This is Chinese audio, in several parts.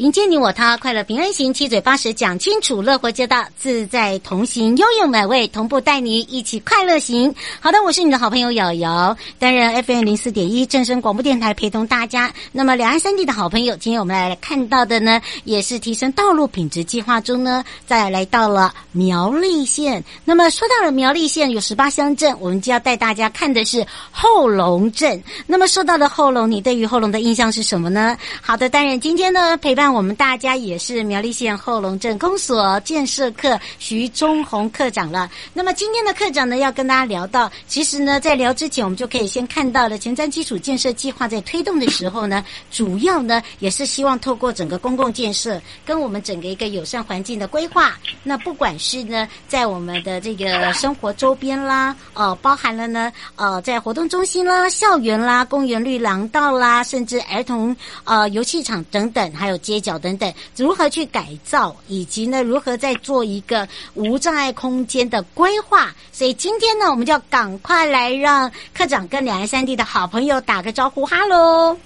迎接你我他，快乐平安行，七嘴八舌讲清楚，乐活街道自在同行，悠悠美味同步带你一起快乐行。好的，我是你的好朋友瑶瑶，担任 FM 零四点一正声广播电台陪同大家。那么两岸三地的好朋友，今天我们来看到的呢，也是提升道路品质计划中呢，再来到了苗栗县。那么说到了苗栗县有十八乡镇，我们就要带大家看的是后龙镇。那么说到了后龙，你对于后龙的印象是什么呢？好的，当然今天呢陪伴。我们大家也是苗栗县后龙镇公所建设课徐忠宏课长了。那么今天的课长呢，要跟大家聊到，其实呢，在聊之前，我们就可以先看到了前瞻基础建设计划在推动的时候呢，主要呢也是希望透过整个公共建设跟我们整个一个友善环境的规划，那不管是呢在我们的这个生活周边啦，呃，包含了呢呃在活动中心啦、校园啦、公园绿廊道啦，甚至儿童呃游戏场等等，还有街。角等等，如何去改造，以及呢，如何再做一个无障碍空间的规划？所以今天呢，我们就要赶快来让科长跟两岸三地的好朋友打个招呼，哈喽。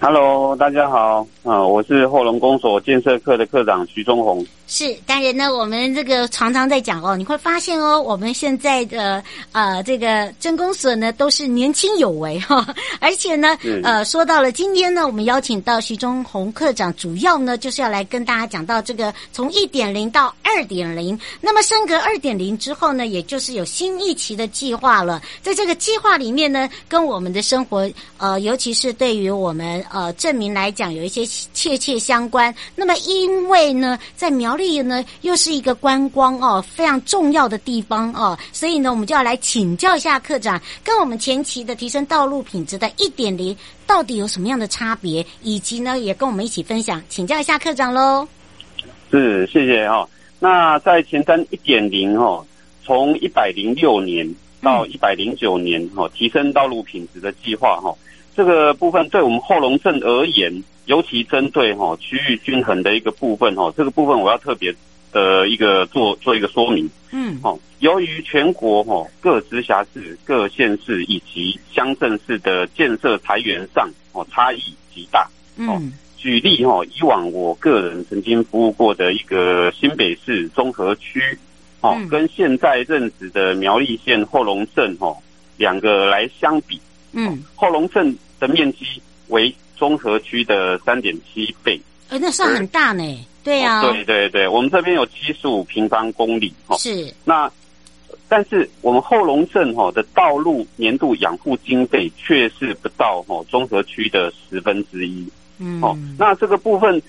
Hello，大家好，啊，我是后龙公所建设科的科长徐忠红。是，当然呢，我们这个常常在讲哦，你会发现哦，我们现在的呃这个镇公所呢都是年轻有为哈，而且呢，呃，说到了今天呢，我们邀请到徐忠宏课长，主要呢就是要来跟大家讲到这个从一点零到二点零，那么升格二点零之后呢，也就是有新一期的计划了，在这个计划里面呢，跟我们的生活呃，尤其是对于我们。呃，证明来讲有一些切切相关。那么，因为呢，在苗栗呢，又是一个观光哦非常重要的地方哦，所以呢，我们就要来请教一下课长，跟我们前期的提升道路品质的一点零到底有什么样的差别，以及呢，也跟我们一起分享，请教一下课长喽。是，谢谢哈、哦。那在前瞻一点零哈，从一百零六年到一百零九年哈、嗯，提升道路品质的计划哈。这个部分对我们后龙镇而言，尤其针对哈区域均衡的一个部分哈，这个部分我要特别的一个做做一个说明。嗯，好，由于全国哈各直辖市、各县市以及乡镇市的建设财源上哦差异极大。嗯，举例哈，以往我个人曾经服务过的一个新北市中和区，哦，跟现在任职的苗栗县后龙镇哈两个来相比，嗯，后龙镇。的面积为中和区的三点七倍，哎，那算很大呢。对呀、啊哦，对对对，我们这边有七十五平方公里哈。是。那但是我们后龙镇哈的道路年度养护经费却是不到哈中和区的十分之一。嗯。哦，那这个部分，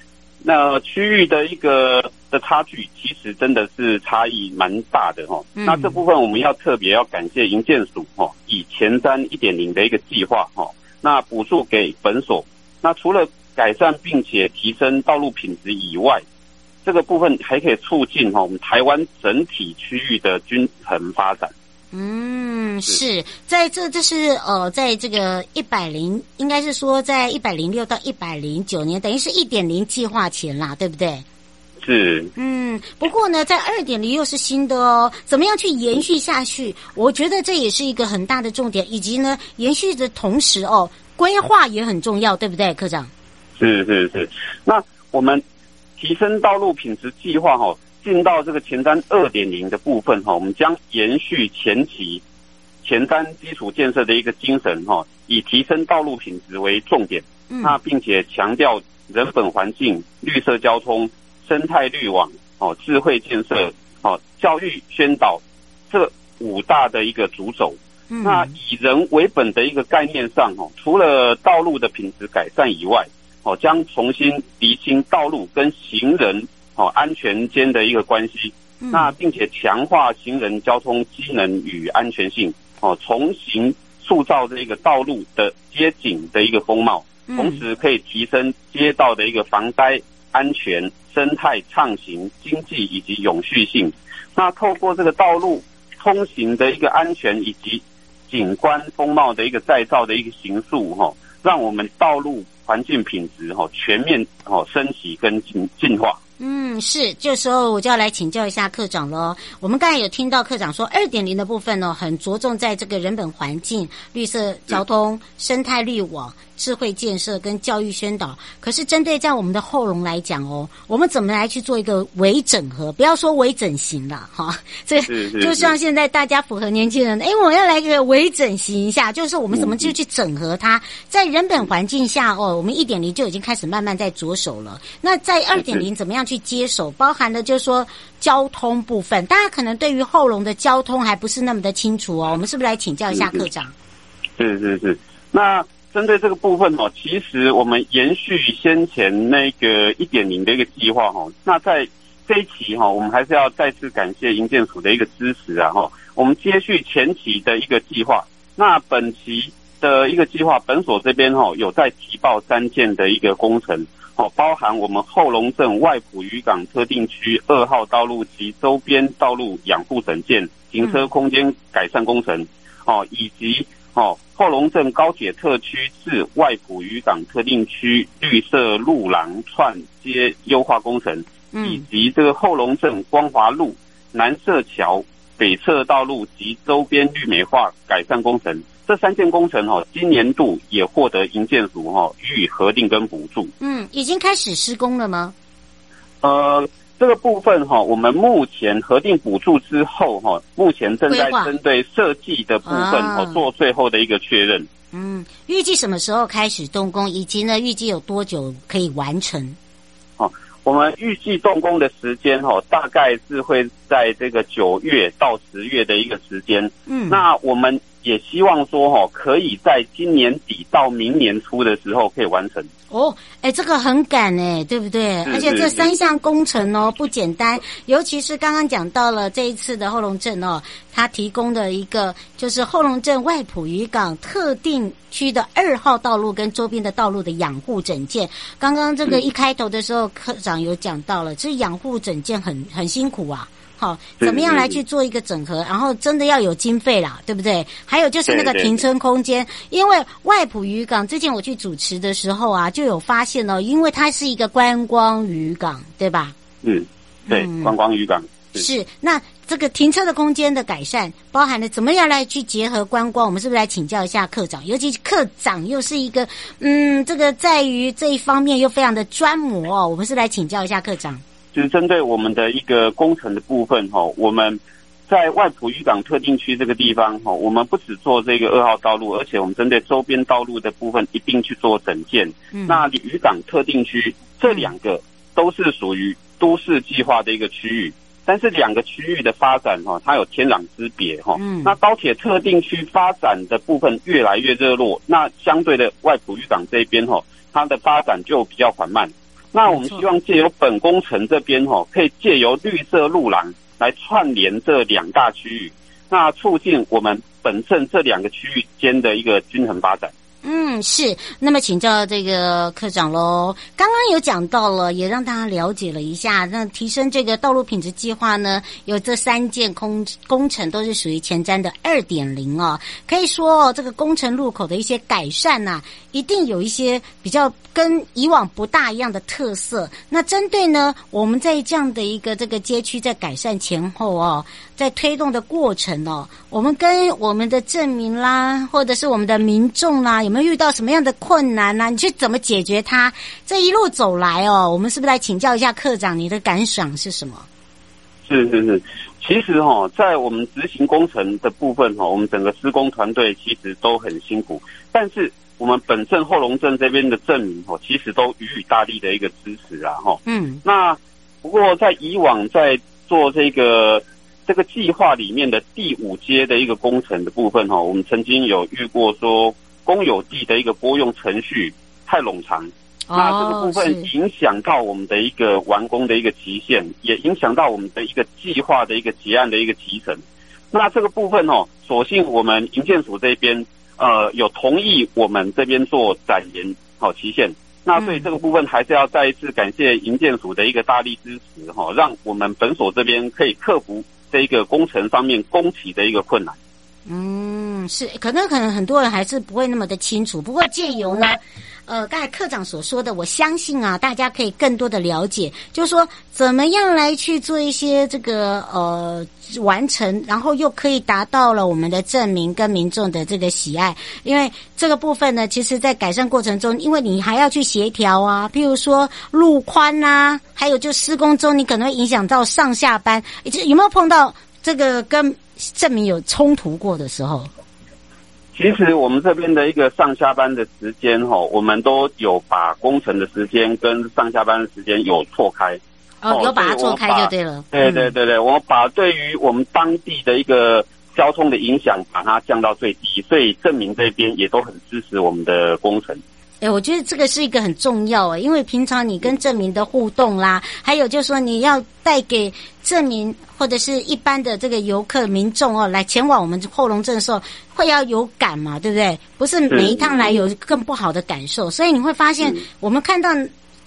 那区域的一个的差距，其实真的是差异蛮大的哈、嗯。那这部分我们要特别要感谢营建署哈，以前瞻一点零的一个计划哈。那补助给本所，那除了改善并且提升道路品质以外，这个部分还可以促进哈我们台湾整体区域的均衡发展。嗯，是在这这是呃，在这个一百零，应该是说在一百零六到一百零九年，等于是一点零计划前啦，对不对？是。嗯，不过呢，在二点零又是新的哦，怎么样去延续下去？我觉得这也是一个很大的重点，以及呢，延续的同时哦，规划也很重要，对不对，科长？是是是。那我们提升道路品质计划哈，进到这个前瞻二点零的部分哈，我们将延续前期前瞻基础建设的一个精神哈，以提升道路品质为重点，那并且强调人本环境、绿色交通。生态绿网哦，智慧建设哦，教育宣导这五大的一个主轴。那以人为本的一个概念上哦，除了道路的品质改善以外，哦，将重新厘清道路跟行人哦安全间的一个关系。那并且强化行人交通机能与安全性哦，重新塑造这个道路的街景的一个风貌，同时可以提升街道的一个防灾安全。生态畅行、经济以及永续性，那透过这个道路通行的一个安全以及景观风貌的一个再造的一个形塑，哈，让我们道路环境品质哈全面哈升级跟进进化。嗯，是，这时候我就要来请教一下科长喽。我们刚才有听到科长说，二点零的部分呢，很着重在这个人本环境、绿色交通、生态绿网、智慧建设跟教育宣导。可是针对在我们的后龙来讲哦，我们怎么来去做一个微整合？不要说微整形了哈，这就像现在大家符合年轻人，哎，我要来个微整形一下，就是我们怎么就去整合它？在人本环境下哦，我们一点零就已经开始慢慢在着手了。那在二点零怎么样去接手，包含的就是说交通部分，大家可能对于后龙的交通还不是那么的清楚哦。我们是不是来请教一下课长？是是是。那针对这个部分哦，其实我们延续先前那个一点零的一个计划哈。那在这一期哈，我们还是要再次感谢营建署的一个支持啊哈。我们接续前期的一个计划，那本期的一个计划，本所这边哈有在提报三件的一个工程。哦，包含我们后龙镇外埔渔港特定区二号道路及周边道路养护整建、停车空间改善工程，哦，以及哦后龙镇高铁特区至外埔渔港特定区绿色路廊串接优化工程，以及这个后龙镇光华路南社桥北侧道路及周边绿美化改善工程。这三件工程哈，今年度也获得营建署哈予以核定跟补助。嗯，已经开始施工了吗？呃，这个部分哈，我们目前核定补助之后哈，目前正在针对设计的部分哈做最后的一个确认。嗯，预计什么时候开始动工，以及呢，预计有多久可以完成？哦，我们预计动工的时间哈，大概是会在这个九月到十月的一个时间。嗯，那我们。也希望说哈，可以在今年底到明年初的时候可以完成。哦，哎，这个很赶哎，对不对？而且这三项工程哦不简单，尤其是刚刚讲到了这一次的后龙镇哦，它提供的一个就是后龙镇外埔渔港特定区的二号道路跟周边的道路的养护整建。刚刚这个一开头的时候，科长有讲到了，这养护整建很很辛苦啊。好，怎么样来去做一个整合？然后真的要有经费啦，对不对？还有就是那个停车空间，因为外埔渔港最近我去主持的时候啊，就有发现哦，因为它是一个观光渔港，对吧？嗯，对，观光渔港是，是。那这个停车的空间的改善，包含了怎么样来去结合观光？我们是不是来请教一下课长？尤其课长又是一个嗯，这个在于这一方面又非常的专模哦。我们是来请教一下课长。就是针对我们的一个工程的部分哈，我们在外埔渔港特定区这个地方哈，我们不只做这个二号道路，而且我们针对周边道路的部分一并去做整建。嗯，那渔港特定区这两个都是属于都市计划的一个区域，但是两个区域的发展哈，它有天壤之别哈。嗯，那高铁特定区发展的部分越来越热络，那相对的外埔渔港这边哈，它的发展就比较缓慢。那我们希望借由本工程这边哈，可以借由绿色路廊来串联这两大区域，那促进我们本镇这两个区域间的一个均衡发展。嗯，嗯是。那么请教这个科长喽，刚刚有讲到了，也让大家了解了一下。那提升这个道路品质计划呢，有这三件工工程都是属于前瞻的二点零哦。可以说，哦这个工程路口的一些改善呐、一定有一些比较跟以往不大一样的特色。那针对呢，我们在这样的一个这个街区在改善前后哦，在推动的过程哦，我们跟我们的证明啦，或者是我们的民众啦。有没有遇到什么样的困难呢、啊？你去怎么解决它？这一路走来哦，我们是不是来请教一下科长，你的感想是什么？是是是，其实哈、哦，在我们执行工程的部分哈、哦，我们整个施工团队其实都很辛苦，但是我们本镇后龙镇这边的镇民哈，其实都予以大力的一个支持啊哈。嗯，那不过在以往在做这个这个计划里面的第五阶的一个工程的部分哈，我们曾经有遇过说。公有地的一个拨用程序太冗长，那这个部分影响到我们的一个完工的一个期限，也影响到我们的一个计划的一个结案的一个提成。那这个部分哦，所幸我们营建署这边呃有同意我们这边做展延好期限。那所以这个部分还是要再一次感谢营建署的一个大力支持哈，让我们本所这边可以克服这一个工程上面工期的一个困难。嗯，是，可能可能很多人还是不会那么的清楚。不过借由呢，呃，刚才课长所说的，我相信啊，大家可以更多的了解，就是说怎么样来去做一些这个呃完成，然后又可以达到了我们的证明跟民众的这个喜爱。因为这个部分呢，其实在改善过程中，因为你还要去协调啊，譬如说路宽呐，还有就施工中，你可能会影响到上下班，有没有碰到这个跟证明有冲突过的时候？其实我们这边的一个上下班的时间哈，我们都有把工程的时间跟上下班的时间有错开。哦，有把它错开就对了。对对对对，我把对于我们当地的一个交通的影响，把它降到最低，所以证明这边也都很支持我们的工程。哎，我觉得这个是一个很重要诶，因为平常你跟证明的互动啦，还有就是说你要带给证明或者是一般的这个游客民众哦，来前往我们后龙镇的时候，会要有感嘛，对不对？不是每一趟来有更不好的感受，所以你会发现我们看到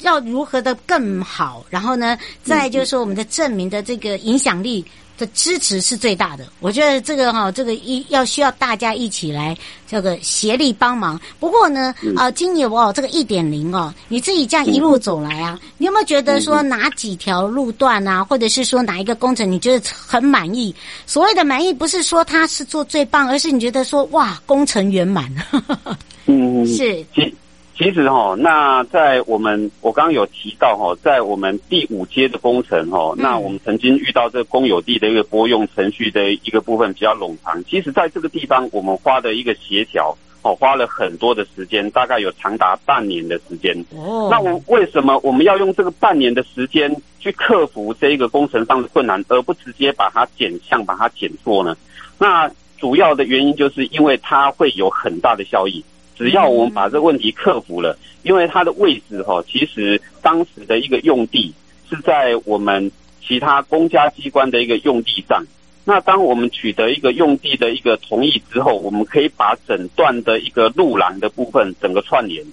要如何的更好，然后呢，再就是说我们的证明的这个影响力。的支持是最大的，我觉得这个哈，这个一要需要大家一起来这个协力帮忙。不过呢，啊，今年哦这个一点零哦，你自己这样一路走来啊，你有没有觉得说哪几条路段啊，或者是说哪一个工程你觉得很满意？所谓的满意，不是说他是做最棒，而是你觉得说哇，工程圆满。嗯，是。其实哈，那在我们我刚刚有提到哈，在我们第五阶的工程哈，那我们曾经遇到这个公有地的一个拨用程序的一个部分比较冗长。其实在这个地方，我们花的一个协调哦，花了很多的时间，大概有长达半年的时间。哦，那我为什么我们要用这个半年的时间去克服这一个工程上的困难，而不直接把它减项、把它减错呢？那主要的原因就是因为它会有很大的效益。只要我们把这个问题克服了，因为它的位置哈，其实当时的一个用地是在我们其他公家机关的一个用地上。那当我们取得一个用地的一个同意之后，我们可以把整段的一个路廊的部分整个串联。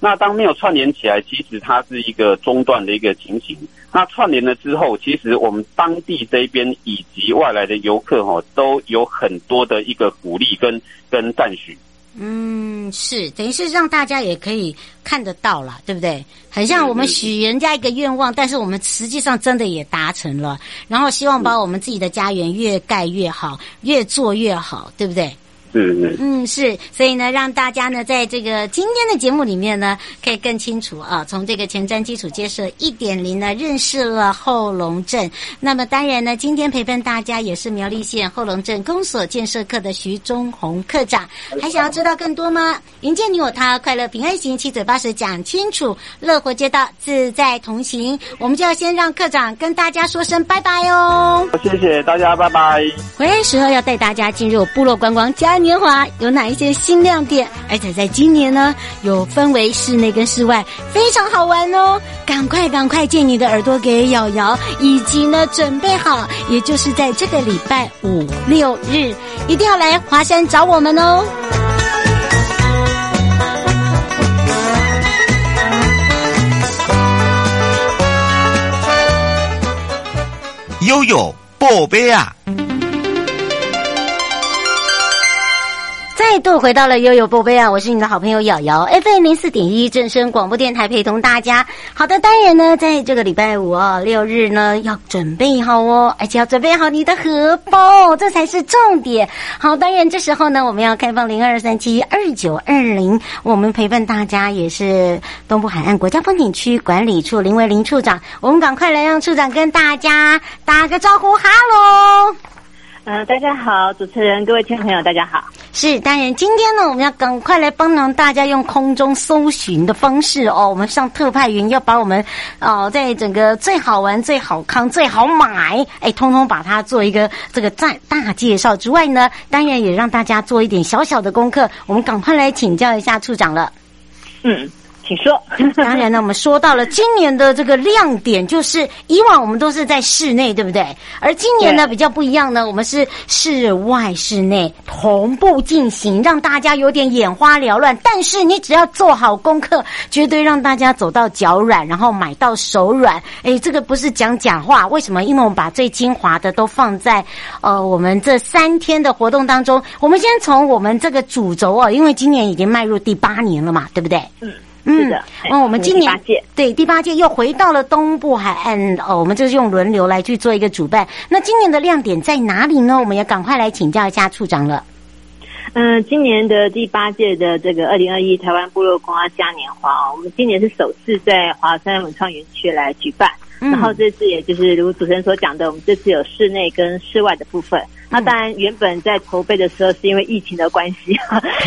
那当没有串联起来，其实它是一个中断的一个情形。那串联了之后，其实我们当地这边以及外来的游客哈，都有很多的一个鼓励跟跟赞许。嗯，是，等于是让大家也可以看得到了，对不对？很像我们许人家一个愿望，但是我们实际上真的也达成了，然后希望把我们自己的家园越盖越好，越做越好，对不对？嗯嗯是，所以呢，让大家呢，在这个今天的节目里面呢，可以更清楚啊，从这个前瞻基础建设一点零呢，认识了后龙镇。那么当然呢，今天陪伴大家也是苗栗县后龙镇公所建设课的徐忠宏课长。还想要知道更多吗？迎接你我他，快乐平安行，七嘴八舌讲清楚，乐活街道自在同行。我们就要先让课长跟大家说声拜拜哦。谢谢大家，拜拜。回来时候要带大家进入部落观光家。年华有哪一些新亮点？而且在今年呢，有分为室内跟室外，非常好玩哦！赶快赶快借你的耳朵给瑶瑶，以及呢准备好，也就是在这个礼拜五六日，一定要来华山找我们哦！悠悠宝贝啊！再度回到了悠悠宝贝啊！我是你的好朋友瑶瑶，FM 零四点一正声广播电台陪同大家。好的，当然呢，在这个礼拜五哦，六日呢，要准备好哦，而且要准备好你的荷包，这才是重点。好，当然这时候呢，我们要开放零二三七二九二零，我们陪伴大家也是东部海岸国家风景区管理处林维林处长，我们赶快来让处长跟大家打个招呼，哈喽。呃，大家好，主持人，各位听众朋友，大家好。是，当然，今天呢，我们要赶快来帮忙大家用空中搜寻的方式哦，我们上特派员要把我们哦，在整个最好玩、最好康、最好买，哎，通通把它做一个这个大大介绍之外呢，当然也让大家做一点小小的功课。我们赶快来请教一下处长了。嗯。请说。当然呢，我们说到了今年的这个亮点，就是以往我们都是在室内，对不对？而今年呢比较不一样呢，我们是室外、室内同步进行，让大家有点眼花缭乱。但是你只要做好功课，绝对让大家走到脚软，然后买到手软。哎，这个不是讲假话，为什么？因为我们把最精华的都放在呃我们这三天的活动当中。我们先从我们这个主轴哦，因为今年已经迈入第八年了嘛，对不对？嗯。嗯，是的。哦，我们今年对第八届又回到了东部海岸哦，我们就是用轮流来去做一个主办。那今年的亮点在哪里呢？我们也赶快来请教一下处长了。嗯，今年的第八届的这个二零二一台湾部落观光嘉年华，我们今年是首次在华山文创园区来举办。然后这次也就是如主持人所讲的，我们这次有室内跟室外的部分。那当然，原本在筹备的时候是因为疫情的关系，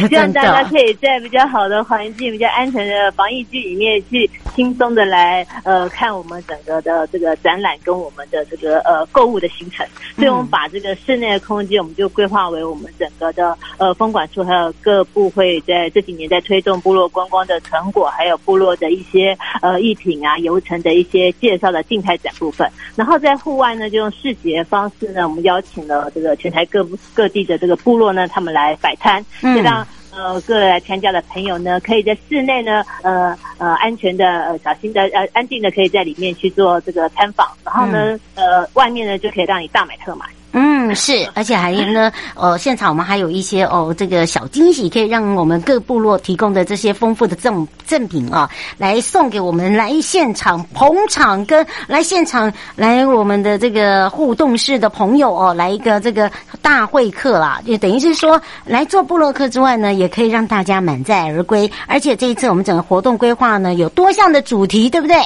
希望大家可以在比较好的环境、比较安全的防疫区里面去轻松的来呃看我们整个的这个展览跟我们的这个呃购物的行程。所以我们把这个室内的空间，我们就规划为我们整个的呃风管处还有各部会在这几年在推动部落观光的成果，还有部落的一些呃艺品啊、游程的一些介绍的静态展部分。然后在户外呢，就用视觉方式呢，我们邀请了这个。全台各各地的这个部落呢，他们来摆摊，就让呃各来参加的朋友呢，可以在室内呢，呃呃安全的、呃小心的、呃安静的，可以在里面去做这个参访，然后呢，呃外面呢就可以让你大买特买。是，而且还呢，呃，现场我们还有一些哦，这个小惊喜，可以让我们各部落提供的这些丰富的赠赠品啊，来送给我们来现场捧场跟来现场来我们的这个互动式的朋友哦，来一个这个大会客啦，就等于是说来做部落客之外呢，也可以让大家满载而归。而且这一次我们整个活动规划呢，有多项的主题，对不对？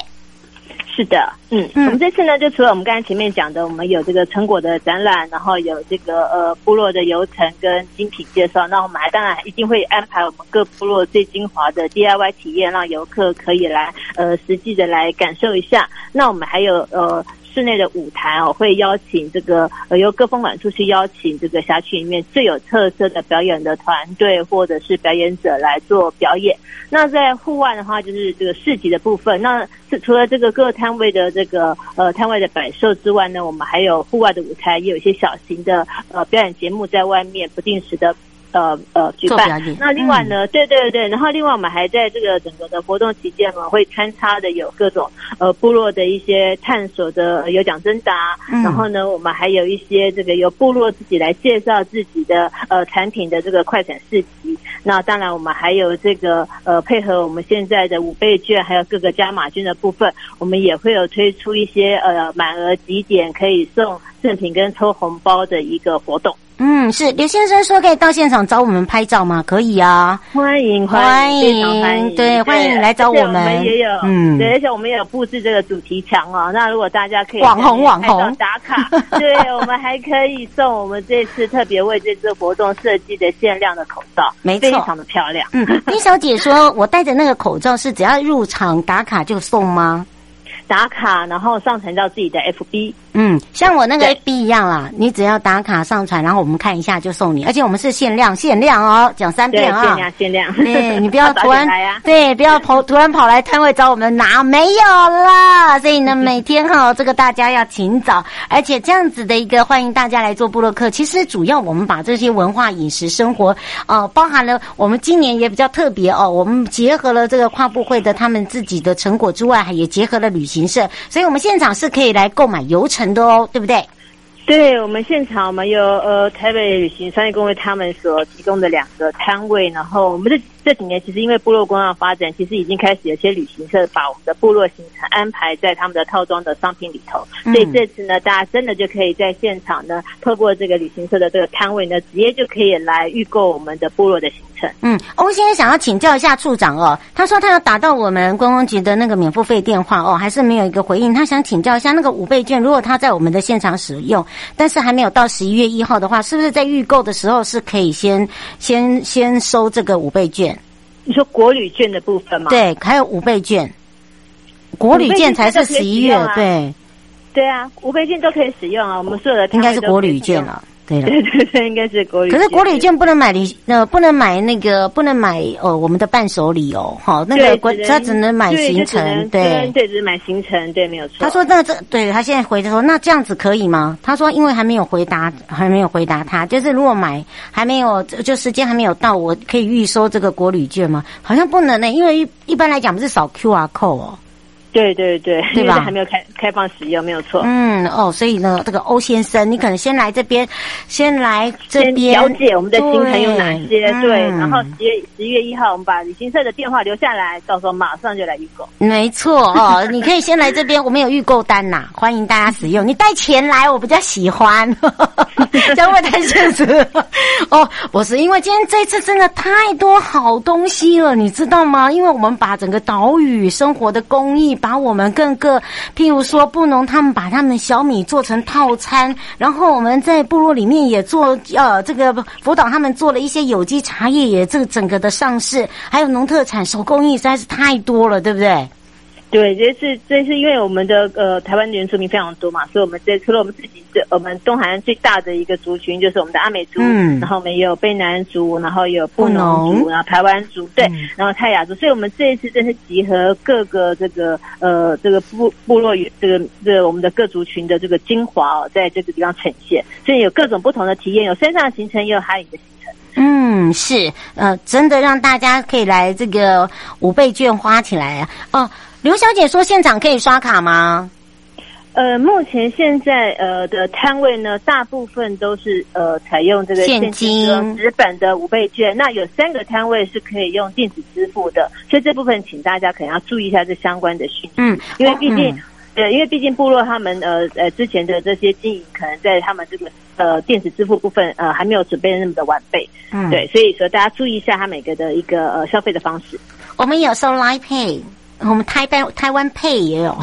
是的，嗯，嗯我们这次呢，就除了我们刚才前面讲的，我们有这个成果的展览，然后有这个呃部落的游程跟精品介绍，那我们还当然一定会安排我们各部落最精华的 DIY 体验，让游客可以来呃实际的来感受一下。那我们还有呃。室内的舞台哦，会邀请这个呃由各风管处去邀请这个辖区里面最有特色的表演的团队或者是表演者来做表演。那在户外的话，就是这个市集的部分。那是除了这个各摊位的这个呃摊位的摆设之外呢，我们还有户外的舞台，也有一些小型的呃表演节目在外面不定时的。呃呃，举办。那另外呢，嗯、对对对，然后另外我们还在这个整个的活动期间嘛，会穿插的有各种呃部落的一些探索的有奖征答，嗯、然后呢，我们还有一些这个由部落自己来介绍自己的呃产品的这个快闪市集。那当然，我们还有这个呃配合我们现在的五倍券，还有各个加码券的部分，我们也会有推出一些呃满额几点可以送赠品跟抽红包的一个活动。嗯，是刘先生说可以到现场找我们拍照吗？可以啊，欢迎欢迎，欢迎，对，欢迎来找我们。我们也有，嗯，对，而且我们也有布置这个主题墙哦。那如果大家可以网红网红打卡，对，我们还可以送我们这次特别为这次活动设计的限量的口罩，没错，非常的漂亮。嗯，丁小姐说，我戴着那个口罩是只要入场打卡就送吗？打卡，然后上传到自己的 FB。嗯，像我那个 FB 一样啦，你只要打卡上传，然后我们看一下就送你，而且我们是限量，限量哦，讲三遍啊，限量，限量。对，你不要突然，对，不要跑，突然跑来摊位找我们拿，没有啦。所以呢，每天哈，这个大家要尽早，而且这样子的一个欢迎大家来做部落客。其实主要我们把这些文化、饮食、生活，呃，包含了我们今年也比较特别哦，我们结合了这个跨部会的他们自己的成果之外，也结合了旅行社，所以我们现场是可以来购买游程。很多对不对？对，我们现场我们有呃台北旅行商业公会他们所提供的两个摊位，然后我们的这几年其实因为部落观光发展，其实已经开始有些旅行社把我们的部落行程安排在他们的套装的商品里头，所以这次呢，大家真的就可以在现场呢，透过这个旅行社的这个摊位呢，直接就可以来预购我们的部落的行程。嗯，欧先生想要请教一下处长哦，他说他要打到我们观光局的那个免付费电话哦，还是没有一个回应。他想请教一下那个五倍券，如果他在我们的现场使用，但是还没有到十一月一号的话，是不是在预购的时候是可以先先先收这个五倍券？你说国旅券的部分吗？对，还有五倍券，国旅券才是十一月，对，对啊，五倍券都可以使用啊，我们所有的应该是国旅券了。对了，对对对，应该是国旅。可是国旅券不能买礼，呃，不能买那个，不能买呃，我们的伴手礼哦，好，那个国他只能买行程，对，对，只是买行程，对，没有错。他说那这，对他现在回的说，那这样子可以吗？他说因为还没有回答，还没有回答他，就是如果买还没有，就时间还没有到，我可以预收这个国旅券吗？好像不能呢，因为一一般来讲不是扫 QR code 哦。对对对，对吧？还没有开开放使用，没有错。嗯哦，所以呢，这个欧先生，你可能先来这边，先来这边了解我们的行程有哪些。对，对嗯、然后十月十一月一号，我们把旅行社的电话留下来，到时候马上就来预购。没错哦，你可以先来这边，我们有预购单呐，欢迎大家使用。你带钱来，我比较喜欢，这样会太现实。哦，不是，因为今天这次真的太多好东西了，你知道吗？因为我们把整个岛屿生活的工艺。把我们各个，譬如说布农，他们把他们的小米做成套餐，然后我们在部落里面也做，呃，这个辅导他们做了一些有机茶叶，也这个整个的上市，还有农特产手工艺实在是太多了，对不对？对，这是这是因为我们的呃台湾的原住民非常多嘛，所以我们这除了我们自己这，我们东海岸最大的一个族群就是我们的阿美族，嗯，然后我们也有卑南族，然后有布农族，然后台湾族，对，嗯、然后泰雅族，所以我们这一次真是集合各个这个呃这个部部落与这个这个我们的各族群的这个精华哦，在这个地方呈现，所以有各种不同的体验，有山上的行程，也有海里的行程。嗯，是，呃，真的让大家可以来这个五倍券花起来啊，哦。刘小姐说：“现场可以刷卡吗？”呃，目前现在呃的摊位呢，大部分都是呃采用这个现金纸本的五倍券。那有三个摊位是可以用电子支付的，所以这部分请大家可能要注意一下这相关的讯息。嗯，因为毕竟，对、嗯，因为毕竟部落他们呃呃之前的这些经营，可能在他们这个呃电子支付部分呃还没有准备的那么的完备。嗯，对，所以说大家注意一下他每个的一个呃消费的方式。我们有收 Line Pay。我们台湾台湾 Pay 也有，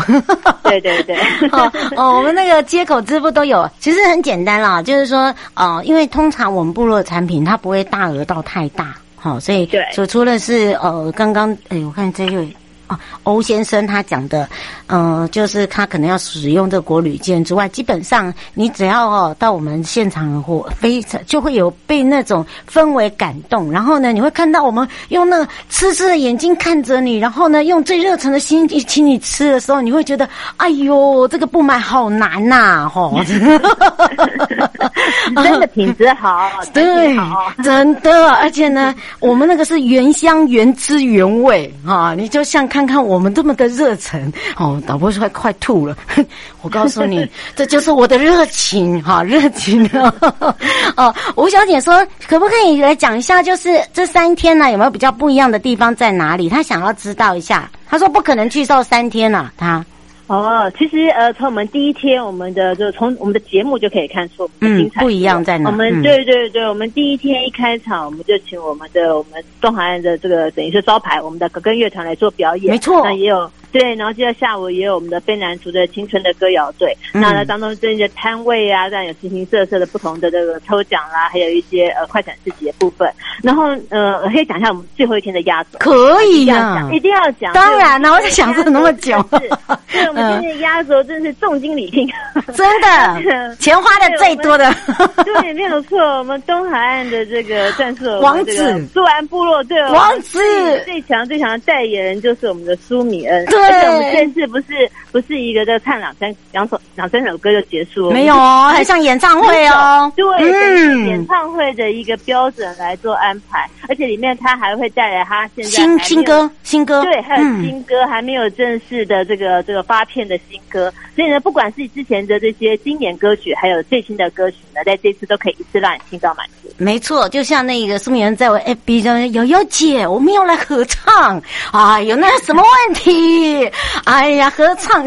对 对对，哦哦，我们那个接口支付都有，其实很简单啦，就是说，哦、呃，因为通常我们部落的产品它不会大额到太大，好、哦，所以对，所除了是呃，刚刚哎，我看这位。哦，欧先生他讲的，呃，就是他可能要使用这个国旅券之外，基本上你只要哦到我们现场或非常就会有被那种氛围感动，然后呢，你会看到我们用那个痴痴的眼睛看着你，然后呢，用最热诚的心一请你吃的时候，你会觉得，哎呦，这个不买好难呐、啊，吼、哦，真的品质好，对，真的，而且呢，我们那个是原香原汁原味啊，你就像。看看看我们这么的热忱哦，导播说快吐了。我告诉你，这就是我的热情哈，热情哦。哦，吴小姐说，可不可以来讲一下，就是这三天呢，有没有比较不一样的地方在哪里？她想要知道一下。她说不可能去到三天了，她。哦，其实呃，从我们第一天，我们的就从我们的节目就可以看出，嗯，不一样在哪？我们对对对，我们第一天一开场，我们就请我们的我们东海岸的这个等于是招牌，我们的葛根乐团来做表演，没错，那也有。对，然后接着下午也有我们的非南族的青春的歌谣队，嗯、那呢当中这些摊位啊，这样有形形色色的不同的这个抽奖啦，还有一些呃快闪市集的部分。然后呃，我可以讲一下我们最后一天的压轴，可以呀，一定要讲。当然了，我在想这么那么久，是，对，我们今天的压轴真是重金礼聘，真的，钱花的最多的，对，没有错。我们东海岸的这个算是 王子，苏安部落对王子最强最强的代言人就是我们的苏米恩。对。而且我们这次不是不是一个在唱两三两首两三首歌就结束了，没有哦，还像演唱会哦，对，嗯，演唱会的一个标准来做安排，而且里面他还会带来他现在新新歌新歌，对，还有新歌还没有正式的这个这个发片的新歌，所以呢，不管是之前的这些经典歌。曲，还有最新的歌曲呢，在这次都可以一次让你听到满足。没错，就像那个苏明恩在我 FB 上面，瑶瑶姐，我们要来合唱，啊，有那什么问题？哎呀，合唱。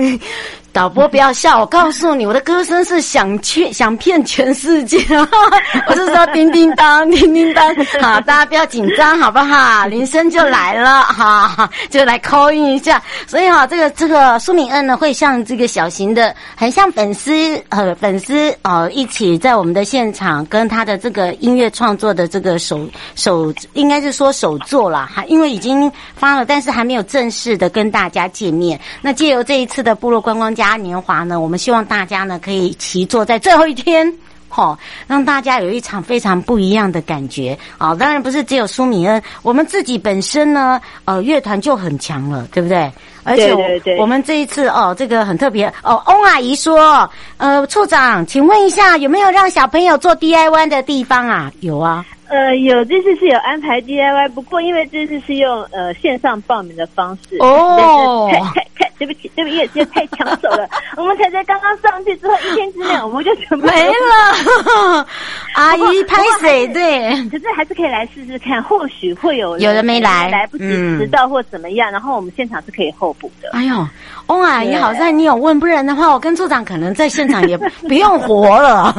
导播不要笑，我告诉你，我的歌声是想劝、想骗全世界。我是说，叮叮当，叮叮当，好，大家不要紧张，好不好？铃声就来了，哈，就来 call in 一下。所以哈，这个这个苏敏恩呢，会像这个小型的，很像粉丝呃粉丝呃一起在我们的现场跟他的这个音乐创作的这个首首，应该是说首作啦，哈，因为已经发了，但是还没有正式的跟大家见面。那借由这一次的部落观光家。嘉年华呢，我们希望大家呢可以齐坐在最后一天，齁、哦，让大家有一场非常不一样的感觉啊、哦！当然不是只有苏米恩，我们自己本身呢，呃，乐团就很强了，对不对？而且我们这一次哦，这个很特别哦。翁阿姨说，呃，处长，请问一下，有没有让小朋友做 DIY 的地方啊？有啊。呃，有这次是有安排 DIY，不过因为这次是用呃线上报名的方式哦，太太太，对不起，对不起，也太抢手了。我们才在刚刚上去之后一天之内，我们就全部没了。阿姨拍谁？对，可是还是可以来试试看，或许会有人有人没来，来不及迟到或怎么样，嗯、然后我们现场是可以候补的。哎呦，翁阿姨好在你有问，不然的话，我跟处长可能在现场也 不用活了。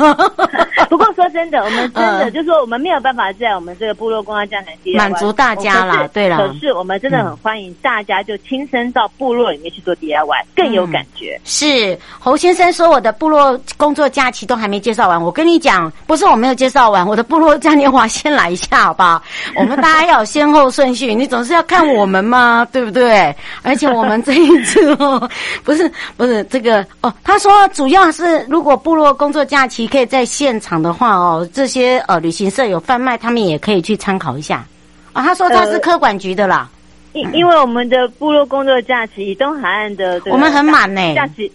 不过说真的，我们真的、呃、就是说我们没有办法在我们这个部落公安将场满足大家啦。对啦，可是我们真的很欢迎大家就亲身到部落里面去做 DIY，更有感觉。嗯、是侯先生说我的部落工作假期都还没介绍完，我跟你讲，不是我没有介绍完，我的部落嘉年华先来一下，好不好？我们大家要有先后顺序，你总是要看我们嘛，对不对？而且我们这一次哦，不是不是这个哦，他说主要是如果部落工作假期可以在现场的话哦，这些呃旅行社有贩卖，他们也可以去参考一下啊、哦。他说他是科管局的啦，因、呃、因为我们的部落工作假期，以东海岸的我们很满呢。假期。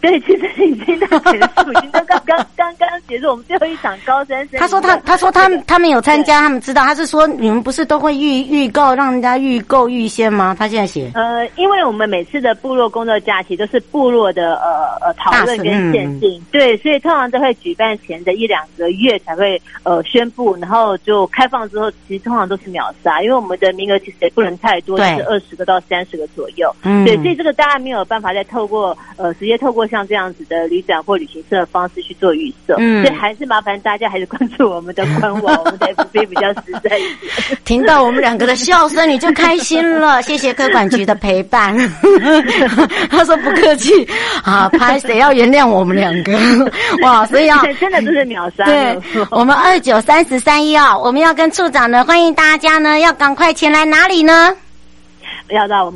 对，其实已经到结束，已经都刚刚刚刚结束我们最后一场高三生。他说他他说他他们有参加，他们知道。他是说你们不是都会预预告，让人家预购预先吗？他现在写。呃，因为我们每次的部落工作假期都是部落的呃呃讨论跟限定，对，所以通常都会举办前的一两个月才会呃宣布，然后就开放之后，其实通常都是秒杀，因为我们的名额其实也不能太多，就是二十个到三十个左右。嗯，对，所以这个大家没有办法再透过呃直接透过。像这样子的旅展或旅行社的方式去做预设，嗯，所以还是麻烦大家还是关注我们的官网，我们的 FB 比较实在一点。听到我们两个的笑声，你就开心了。谢谢科管局的陪伴。他说不客气啊，拍谁要原谅我们两个哇，所以啊真的都是秒杀。对，我们二九三十三一啊，我们要跟处长呢，欢迎大家呢，要赶快前来哪里呢？要到我们。